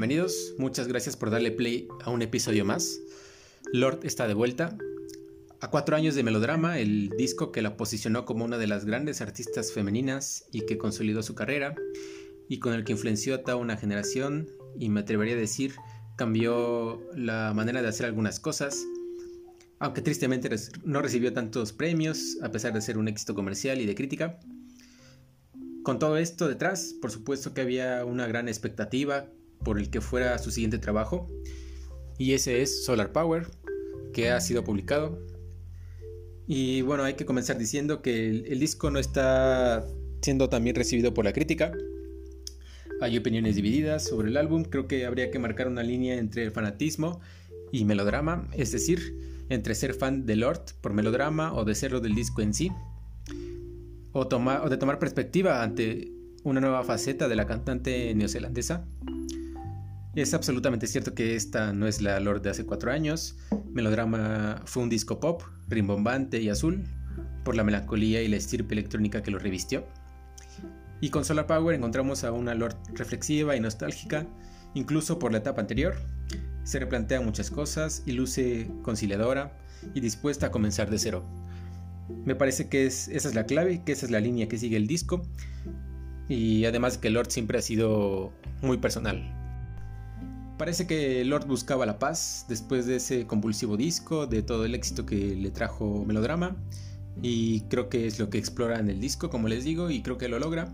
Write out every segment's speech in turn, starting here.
Bienvenidos, muchas gracias por darle play a un episodio más. Lord está de vuelta. A cuatro años de melodrama, el disco que la posicionó como una de las grandes artistas femeninas y que consolidó su carrera, y con el que influenció a toda una generación, y me atrevería a decir, cambió la manera de hacer algunas cosas, aunque tristemente no recibió tantos premios, a pesar de ser un éxito comercial y de crítica. Con todo esto detrás, por supuesto que había una gran expectativa por el que fuera su siguiente trabajo, y ese es Solar Power, que ha sido publicado. Y bueno, hay que comenzar diciendo que el, disco no está siendo tan bien recibido por la crítica. Hay opiniones divididas sobre el álbum, creo que habría que marcar una línea entre el fanatismo y melodrama, es decir, entre ser fan de Lord por melodrama o de serlo del disco en sí, o, o de tomar perspectiva ante una nueva faceta de la cantante neozelandesa. Es absolutamente cierto que esta no es la Lord de hace cuatro años. Melodrama fue un disco pop, rimbombante y azul, por la melancolía y la estirpe electrónica que lo revistió. Y con Solar Power encontramos a una Lord reflexiva y nostálgica, incluso por la etapa anterior. Se replantea muchas cosas y luce conciliadora y dispuesta a comenzar de cero. Me parece que esa es la clave, que esa es la línea que sigue el disco. Y además que Lord siempre ha sido muy personal. Parece que Lord buscaba la paz después de ese compulsivo disco, de todo el éxito que le trajo Melodrama, y creo que es lo que explora en el disco, como les digo, y creo que lo logra.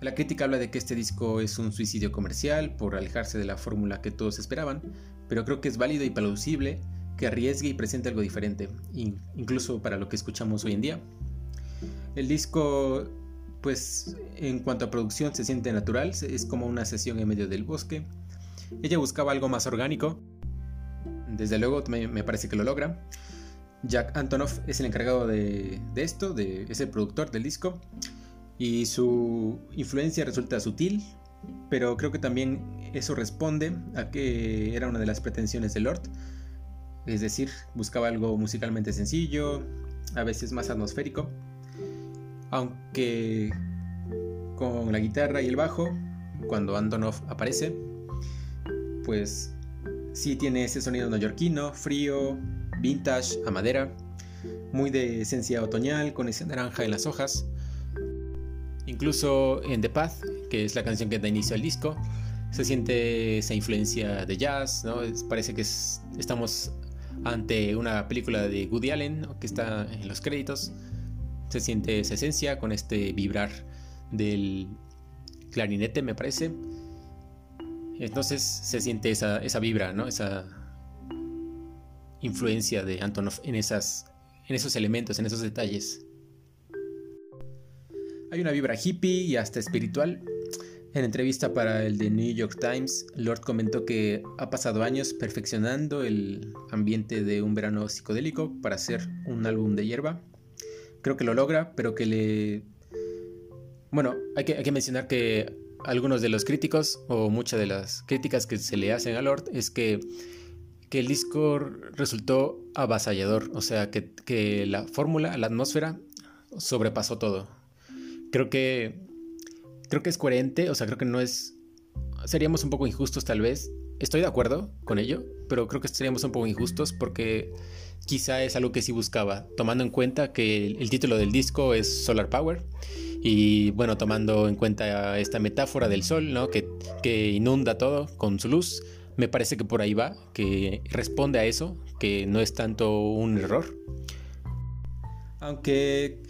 La crítica habla de que este disco es un suicidio comercial por alejarse de la fórmula que todos esperaban, pero creo que es válido y plausible que arriesgue y presente algo diferente, incluso para lo que escuchamos hoy en día. El disco, pues en cuanto a producción, se siente natural, es como una sesión en medio del bosque, ella buscaba algo más orgánico. Desde luego me, parece que lo logra. Jack Antonoff es el encargado de, esto, de, es el productor del disco. Y su influencia resulta sutil, pero creo que también eso responde a que era una de las pretensiones de Lord. Es decir, buscaba algo musicalmente sencillo, a veces más atmosférico. Aunque con la guitarra y el bajo, cuando Antonoff aparece, pues sí tiene ese sonido neoyorquino, frío, vintage, a madera, muy de esencia otoñal, con ese naranja en las hojas. Incluso en The Path, que es la canción que da inicio al disco, se siente esa influencia de jazz, ¿no? parece que estamos ante una película de Woody Allen que está en los créditos. Se siente esa esencia con este vibrar del clarinete, me parece. Entonces se siente esa, esa vibra, ¿no? Esa influencia de Antonov en, esas, en esos elementos, en esos detalles. Hay una vibra hippie y hasta espiritual. En entrevista para el The New York Times, Lord comentó que ha pasado años perfeccionando el ambiente de un verano psicodélico para hacer un álbum de hierba. Creo que lo logra, pero que le... Bueno, hay que, hay que mencionar que algunos de los críticos o muchas de las críticas que se le hacen a Lord es que, que el disco resultó avasallador, o sea, que, que la fórmula, la atmósfera sobrepasó todo. Creo que creo que es coherente, o sea, creo que no es seríamos un poco injustos tal vez. Estoy de acuerdo con ello, pero creo que seríamos un poco injustos porque quizá es algo que sí buscaba, tomando en cuenta que el, el título del disco es Solar Power y bueno, tomando en cuenta esta metáfora del sol, ¿no? Que, que inunda todo con su luz, me parece que por ahí va, que responde a eso, que no es tanto un error. Aunque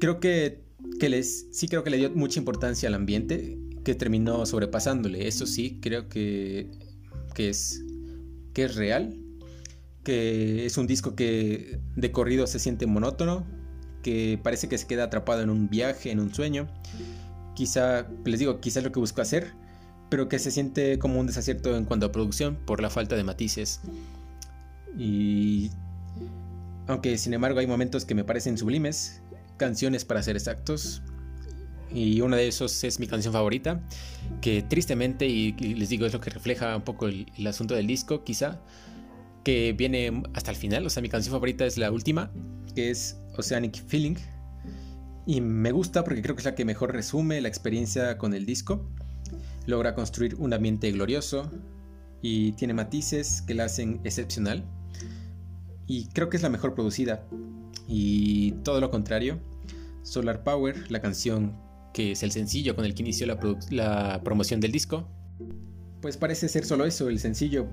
creo que, que les, sí creo que le dio mucha importancia al ambiente, que terminó sobrepasándole. Eso sí, creo que, que, es, que es real, que es un disco que de corrido se siente monótono, que parece que se queda atrapado en un viaje, en un sueño. Quizá, les digo, quizá es lo que buscó hacer, pero que se siente como un desacierto en cuanto a producción por la falta de matices. Y aunque sin embargo hay momentos que me parecen sublimes, canciones para ser exactos. Y uno de esos es mi canción favorita, que tristemente, y, les digo, es lo que refleja un poco el, el asunto del disco, quizá, que viene hasta el final. O sea, mi canción favorita es la última, que es Oceanic Feeling. Y me gusta porque creo que es la que mejor resume la experiencia con el disco. logra construir un ambiente glorioso y tiene matices que la hacen excepcional. Y creo que es la mejor producida. Y todo lo contrario, Solar Power, la canción que es el sencillo con el que inició la, promoción del disco, pues parece ser solo eso, el sencillo,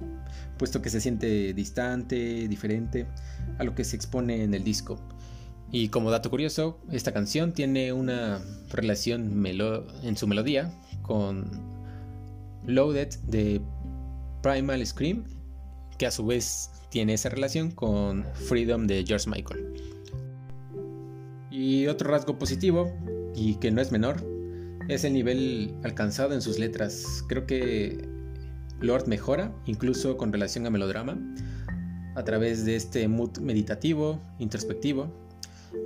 puesto que se siente distante, diferente a lo que se expone en el disco. Y como dato curioso, esta canción tiene una relación en su melodía con Loaded de Primal Scream, que a su vez tiene esa relación con Freedom de George Michael. Y otro rasgo positivo, y que no es menor, es el nivel alcanzado en sus letras. Creo que Lord mejora, incluso con relación a melodrama, a través de este mood meditativo, introspectivo.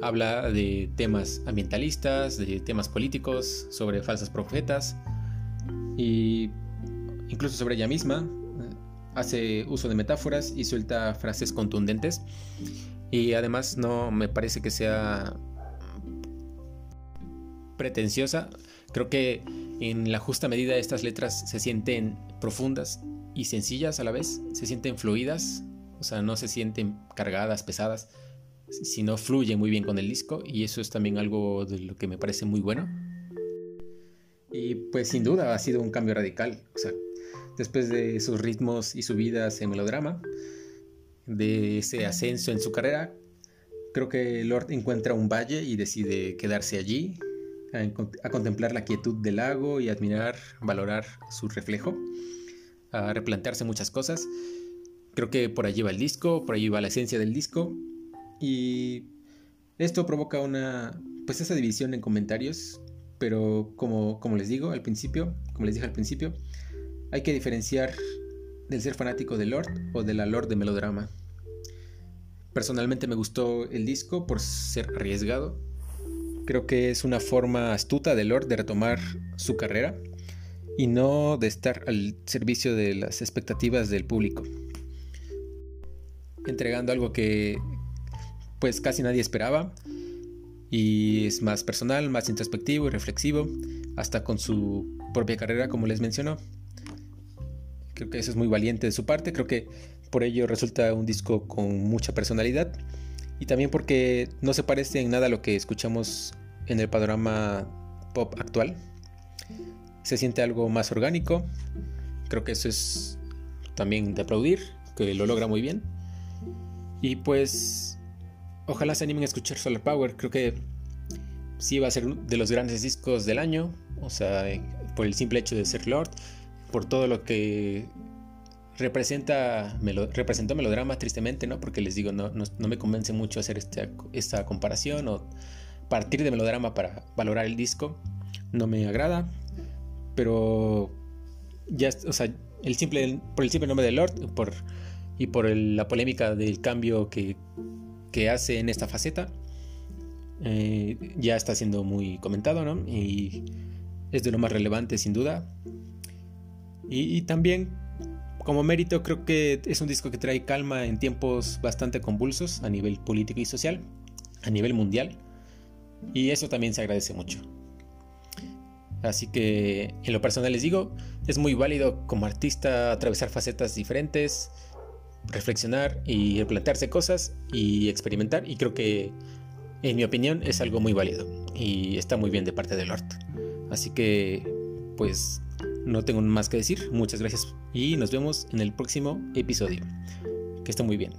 Habla de temas ambientalistas, de temas políticos, sobre falsas profetas y incluso sobre ella misma. Hace uso de metáforas y suelta frases contundentes. Y además no me parece que sea pretenciosa. Creo que en la justa medida estas letras se sienten profundas y sencillas a la vez, se sienten fluidas, o sea, no se sienten cargadas, pesadas, sino fluyen muy bien con el disco y eso es también algo de lo que me parece muy bueno. Y pues sin duda ha sido un cambio radical, o después de sus ritmos y subidas en melodrama, de ese ascenso en su carrera, creo que Lord encuentra un valle y decide quedarse allí, a, contemplar la quietud del lago y admirar, valorar su reflejo, a replantearse muchas cosas. Creo que por allí va el disco, por allí va la esencia del disco y esto provoca una, pues esa división en comentarios, pero como, como les digo al principio, como les dije al principio, hay que diferenciar del ser fanático de Lord o de la Lord de melodrama. Personalmente me gustó el disco por ser arriesgado, Creo que es una forma astuta de Lord de retomar su carrera y no de estar al servicio de las expectativas del público. Entregando algo que pues casi nadie esperaba y es más personal, más introspectivo y reflexivo, hasta con su propia carrera como les mencionó. Creo que eso es muy valiente de su parte, creo que por ello resulta un disco con mucha personalidad y también porque no se parece en nada a lo que escuchamos en el panorama pop actual. Se siente algo más orgánico, creo que eso es también de aplaudir, que lo logra muy bien. Y pues ojalá se animen a escuchar Solar Power, creo que sí va a ser de los grandes discos del año, o sea, por el simple hecho de ser Lord, por todo lo que representa representó melodrama tristemente, ¿no? Porque les digo, no, no, me convence mucho hacer esta, esta, comparación o partir de melodrama para valorar el disco. No me agrada, pero ya, o sea, el simple, por el simple nombre de Lord por, y por la polémica del cambio que, que hace en esta faceta, eh, ya está siendo muy comentado, ¿no? Y es de lo más relevante sin duda. y también como mérito creo que es un disco que trae calma en tiempos bastante convulsos a nivel político y social, a nivel mundial, y eso también se agradece mucho. Así que en lo personal les digo, es muy válido como artista atravesar facetas diferentes, reflexionar y replantearse cosas y experimentar, y creo que en mi opinión es algo muy válido y está muy bien de parte de Lord. Así que pues no tengo más que decir. Muchas gracias y nos vemos en el próximo episodio. Que esté muy bien.